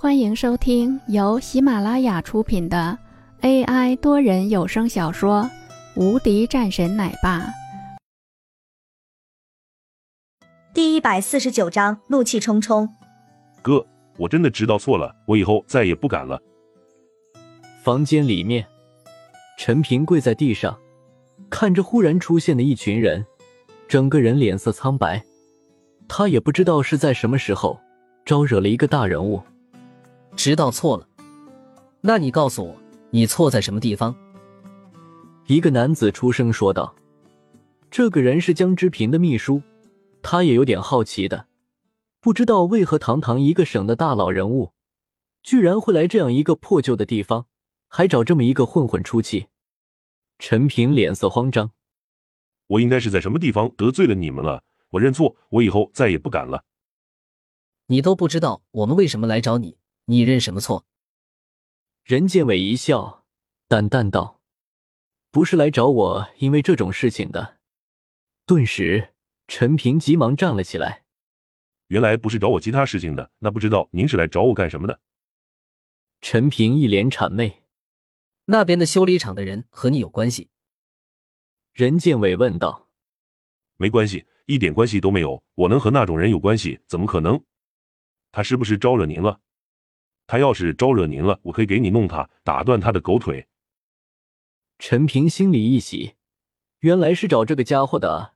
欢迎收听由喜马拉雅出品的 AI 多人有声小说《无敌战神奶爸》第一百四十九章：怒气冲冲。哥，我真的知道错了，我以后再也不敢了。房间里面，陈平跪在地上，看着忽然出现的一群人，整个人脸色苍白。他也不知道是在什么时候招惹了一个大人物。知道错了，那你告诉我，你错在什么地方？一个男子出声说道：“这个人是江之平的秘书，他也有点好奇的，不知道为何堂堂一个省的大佬人物，居然会来这样一个破旧的地方，还找这么一个混混出气。”陈平脸色慌张：“我应该是在什么地方得罪了你们了？我认错，我以后再也不敢了。”你都不知道我们为什么来找你？你认什么错？任建伟一笑，淡淡道：“不是来找我，因为这种事情的。”顿时，陈平急忙站了起来：“原来不是找我其他事情的，那不知道您是来找我干什么的？”陈平一脸谄媚：“那边的修理厂的人和你有关系？”任建伟问道：“没关系，一点关系都没有。我能和那种人有关系？怎么可能？他是不是招惹您了？”他要是招惹您了，我可以给你弄他，打断他的狗腿。陈平心里一喜，原来是找这个家伙的啊，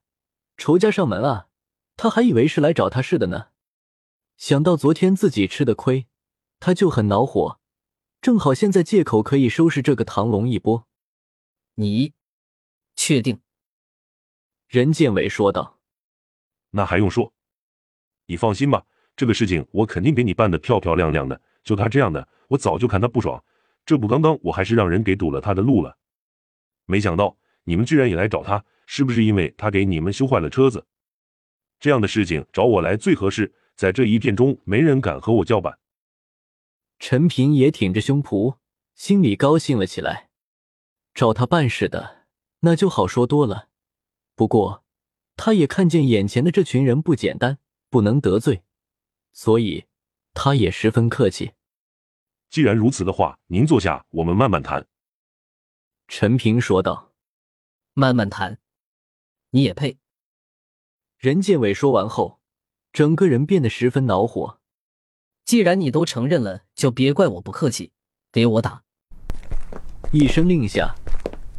仇家上门啊！他还以为是来找他事的呢。想到昨天自己吃的亏，他就很恼火，正好现在借口可以收拾这个唐龙一波。你确定？任建伟说道。那还用说？你放心吧，这个事情我肯定给你办的漂漂亮亮的。就他这样的，我早就看他不爽。这不，刚刚我还是让人给堵了他的路了。没想到你们居然也来找他，是不是因为他给你们修坏了车子？这样的事情找我来最合适，在这一片中没人敢和我叫板。陈平也挺着胸脯，心里高兴了起来。找他办事的，那就好说多了。不过，他也看见眼前的这群人不简单，不能得罪，所以。他也十分客气。既然如此的话，您坐下，我们慢慢谈。”陈平说道。“慢慢谈，你也配？”任建伟说完后，整个人变得十分恼火。“既然你都承认了，就别怪我不客气，给我打！”一声令下，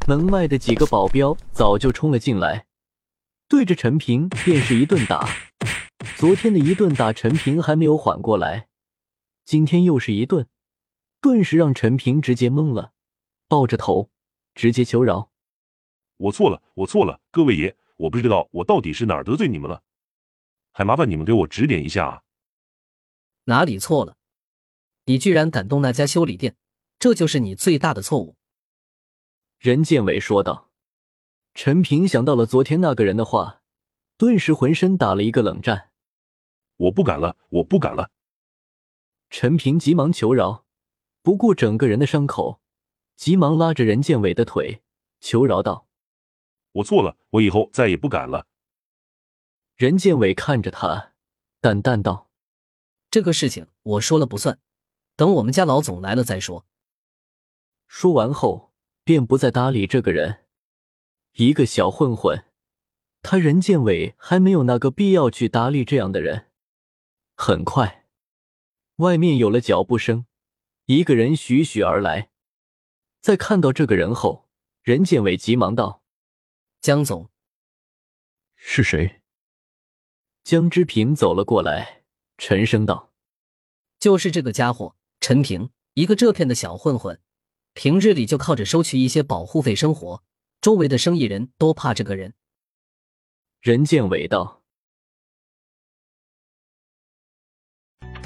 门外的几个保镖早就冲了进来，对着陈平便是一顿打。昨天的一顿打，陈平还没有缓过来，今天又是一顿，顿时让陈平直接懵了，抱着头直接求饶：“我错了，我错了，各位爷，我不知道我到底是哪儿得罪你们了，还麻烦你们给我指点一下啊！”哪里错了？你居然敢动那家修理店，这就是你最大的错误。”任建伟说道。陈平想到了昨天那个人的话，顿时浑身打了一个冷战。我不敢了，我不敢了。陈平急忙求饶，不顾整个人的伤口，急忙拉着任建伟的腿求饶道：“我错了，我以后再也不敢了。”任建伟看着他，淡淡道：“这个事情我说了不算，等我们家老总来了再说。”说完后，便不再搭理这个人，一个小混混，他任建伟还没有那个必要去搭理这样的人。很快，外面有了脚步声，一个人徐徐而来。在看到这个人后，任建伟急忙道：“江总，是谁？”江之平走了过来，沉声道：“就是这个家伙，陈平，一个这片的小混混，平日里就靠着收取一些保护费生活，周围的生意人都怕这个人。”任建伟道。